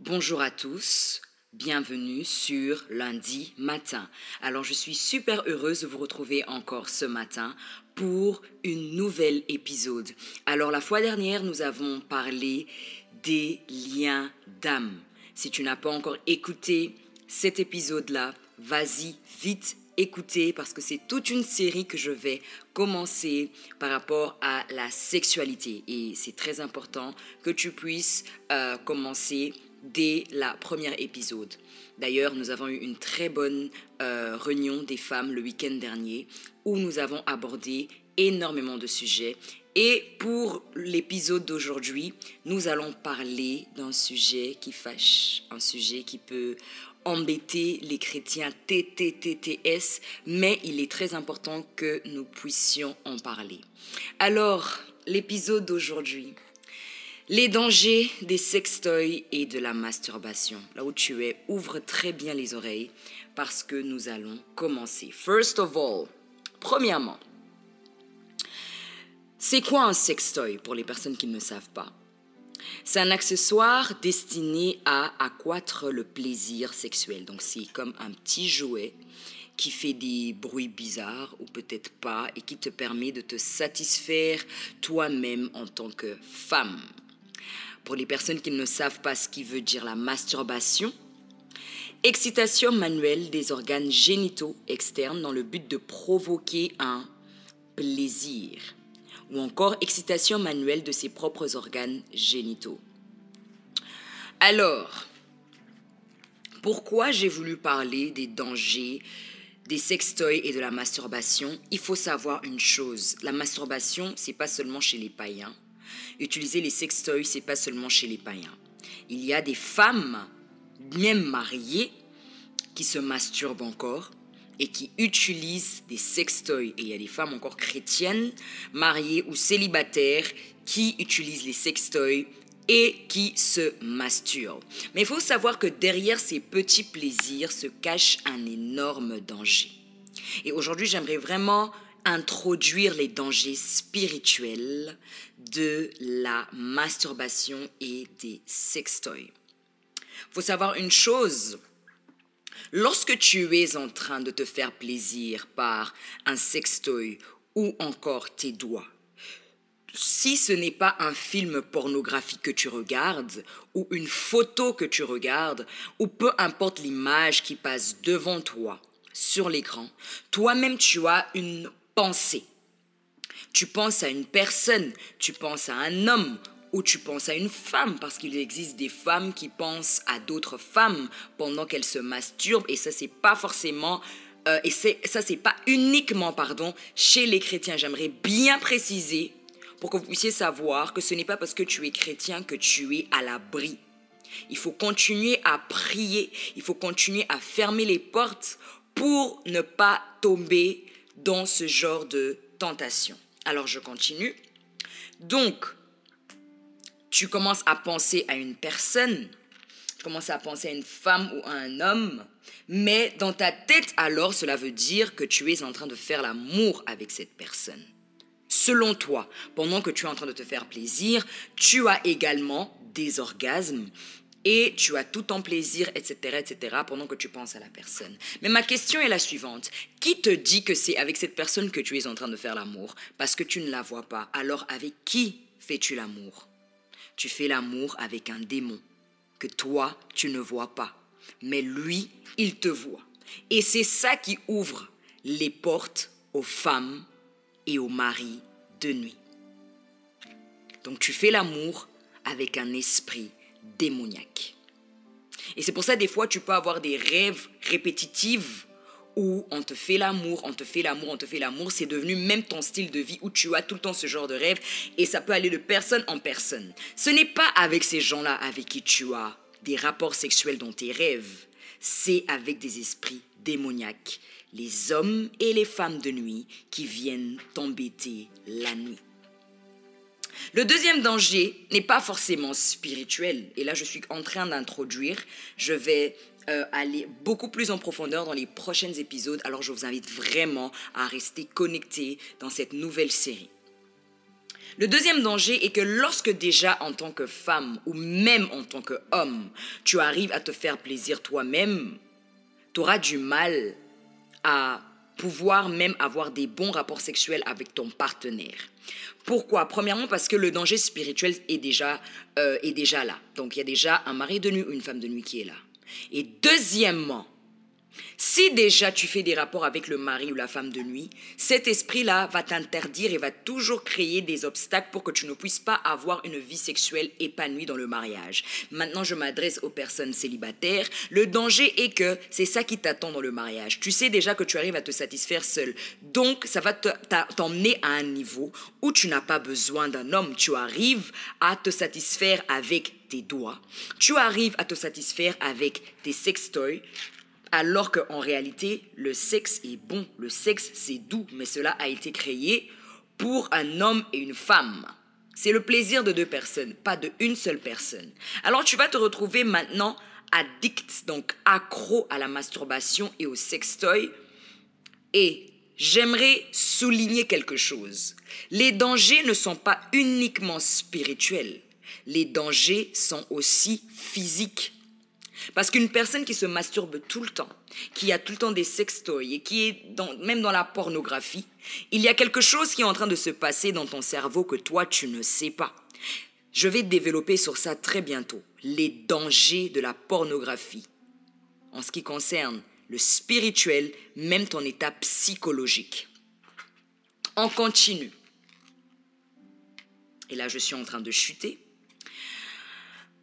Bonjour à tous, bienvenue sur lundi matin. Alors je suis super heureuse de vous retrouver encore ce matin pour une nouvelle épisode. Alors la fois dernière, nous avons parlé des liens d'âme. Si tu n'as pas encore écouté cet épisode-là, vas-y vite écouter parce que c'est toute une série que je vais commencer par rapport à la sexualité et c'est très important que tu puisses euh, commencer dès la première épisode. D'ailleurs, nous avons eu une très bonne euh, réunion des femmes le week-end dernier où nous avons abordé énormément de sujets. Et pour l'épisode d'aujourd'hui, nous allons parler d'un sujet qui fâche, un sujet qui peut embêter les chrétiens TTTTS, mais il est très important que nous puissions en parler. Alors, l'épisode d'aujourd'hui, les dangers des sextoys et de la masturbation. Là où tu es, ouvre très bien les oreilles parce que nous allons commencer. First of all, premièrement, c'est quoi un sextoy pour les personnes qui ne savent pas? C'est un accessoire destiné à accroître le plaisir sexuel. Donc c'est comme un petit jouet qui fait des bruits bizarres ou peut-être pas et qui te permet de te satisfaire toi-même en tant que femme. Pour les personnes qui ne savent pas ce qui veut dire la masturbation, excitation manuelle des organes génitaux externes dans le but de provoquer un plaisir, ou encore excitation manuelle de ses propres organes génitaux. Alors, pourquoi j'ai voulu parler des dangers des sextoys et de la masturbation? Il faut savoir une chose, la masturbation, c'est pas seulement chez les païens, utiliser les sextoys, c'est pas seulement chez les païens. Il y a des femmes, même mariées, qui se masturbent encore et qui utilisent des sextoys. Et il y a des femmes encore chrétiennes, mariées ou célibataires, qui utilisent les sextoys et qui se masturbent. Mais il faut savoir que derrière ces petits plaisirs se cache un énorme danger. Et aujourd'hui, j'aimerais vraiment introduire les dangers spirituels de la masturbation et des sextoys. Faut savoir une chose. Lorsque tu es en train de te faire plaisir par un sextoy ou encore tes doigts, si ce n'est pas un film pornographique que tu regardes, ou une photo que tu regardes, ou peu importe l'image qui passe devant toi sur l'écran, toi-même tu as une pensée. Tu penses à une personne, tu penses à un homme ou tu penses à une femme parce qu'il existe des femmes qui pensent à d'autres femmes pendant qu'elles se masturbent et ça c'est pas forcément euh, et ça c'est pas uniquement pardon chez les chrétiens. J'aimerais bien préciser pour que vous puissiez savoir que ce n'est pas parce que tu es chrétien que tu es à l'abri. Il faut continuer à prier, il faut continuer à fermer les portes pour ne pas tomber dans ce genre de tentation. Alors je continue. Donc, tu commences à penser à une personne, tu commences à penser à une femme ou à un homme, mais dans ta tête alors, cela veut dire que tu es en train de faire l'amour avec cette personne. Selon toi, pendant que tu es en train de te faire plaisir, tu as également des orgasmes et tu as tout en plaisir, etc., etc., pendant que tu penses à la personne. Mais ma question est la suivante. Qui te dit que c'est avec cette personne que tu es en train de faire l'amour? Parce que tu ne la vois pas. Alors avec qui fais-tu l'amour? Tu fais l'amour avec un démon que toi, tu ne vois pas. Mais lui, il te voit. Et c'est ça qui ouvre les portes aux femmes et aux maris de nuit. Donc tu fais l'amour avec un esprit démoniaque. Et c'est pour ça, des fois, tu peux avoir des rêves répétitifs où on te fait l'amour, on te fait l'amour, on te fait l'amour. C'est devenu même ton style de vie où tu as tout le temps ce genre de rêve et ça peut aller de personne en personne. Ce n'est pas avec ces gens-là avec qui tu as des rapports sexuels dans tes rêves. C'est avec des esprits démoniaques, les hommes et les femmes de nuit qui viennent t'embêter la nuit. Le deuxième danger n'est pas forcément spirituel. Et là, je suis en train d'introduire. Je vais euh, aller beaucoup plus en profondeur dans les prochains épisodes. Alors, je vous invite vraiment à rester connecté dans cette nouvelle série. Le deuxième danger est que lorsque déjà en tant que femme ou même en tant qu'homme, tu arrives à te faire plaisir toi-même, tu auras du mal à pouvoir même avoir des bons rapports sexuels avec ton partenaire. Pourquoi? Premièrement parce que le danger spirituel est déjà, euh, est déjà là. Donc il y a déjà un mari de nuit ou une femme de nuit qui est là. Et deuxièmement, si déjà tu fais des rapports avec le mari ou la femme de nuit, cet esprit-là va t'interdire et va toujours créer des obstacles pour que tu ne puisses pas avoir une vie sexuelle épanouie dans le mariage. Maintenant, je m'adresse aux personnes célibataires. Le danger est que c'est ça qui t'attend dans le mariage. Tu sais déjà que tu arrives à te satisfaire seul. Donc, ça va t'emmener à un niveau où tu n'as pas besoin d'un homme. Tu arrives à te satisfaire avec tes doigts. Tu arrives à te satisfaire avec tes sextoys alors qu'en réalité, le sexe est bon, le sexe c'est doux, mais cela a été créé pour un homme et une femme. C'est le plaisir de deux personnes, pas de une seule personne. Alors tu vas te retrouver maintenant addict, donc accro à la masturbation et au sextoy. Et j'aimerais souligner quelque chose. Les dangers ne sont pas uniquement spirituels. Les dangers sont aussi physiques. Parce qu'une personne qui se masturbe tout le temps, qui a tout le temps des sextoys et qui est même dans la pornographie, il y a quelque chose qui est en train de se passer dans ton cerveau que toi tu ne sais pas. Je vais développer sur ça très bientôt, les dangers de la pornographie en ce qui concerne le spirituel, même ton état psychologique. On continue. Et là, je suis en train de chuter.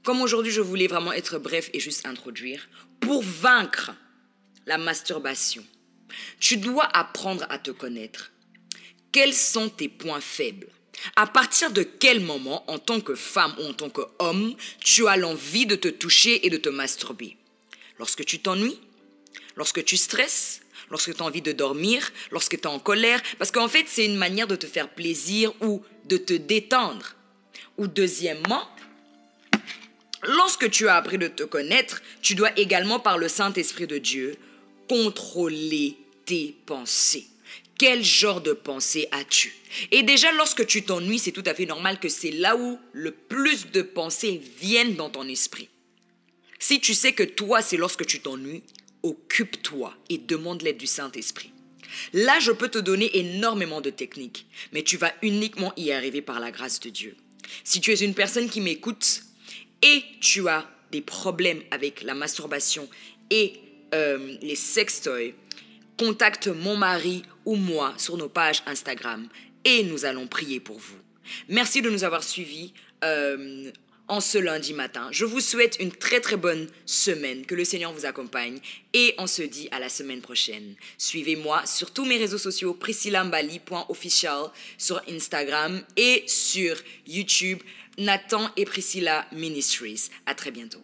Comme aujourd'hui, je voulais vraiment être bref et juste introduire, pour vaincre la masturbation, tu dois apprendre à te connaître. Quels sont tes points faibles? À partir de quel moment, en tant que femme ou en tant qu'homme, tu as l'envie de te toucher et de te masturber? Lorsque tu t'ennuies Lorsque tu stresses Lorsque tu as envie de dormir Lorsque tu es en colère Parce qu'en fait, c'est une manière de te faire plaisir ou de te détendre. Ou deuxièmement, Lorsque tu as appris de te connaître, tu dois également, par le Saint-Esprit de Dieu, contrôler tes pensées. Quel genre de pensée as-tu? Et déjà, lorsque tu t'ennuies, c'est tout à fait normal que c'est là où le plus de pensées viennent dans ton esprit. Si tu sais que toi, c'est lorsque tu t'ennuies, occupe-toi et demande l'aide du Saint-Esprit. Là, je peux te donner énormément de techniques, mais tu vas uniquement y arriver par la grâce de Dieu. Si tu es une personne qui m'écoute, et tu as des problèmes avec la masturbation et euh, les sextoys, contacte mon mari ou moi sur nos pages Instagram et nous allons prier pour vous. Merci de nous avoir suivis euh, en ce lundi matin. Je vous souhaite une très très bonne semaine, que le Seigneur vous accompagne et on se dit à la semaine prochaine. Suivez-moi sur tous mes réseaux sociaux, priscillambali.official sur Instagram et sur YouTube. Nathan et Priscilla Ministries. À très bientôt.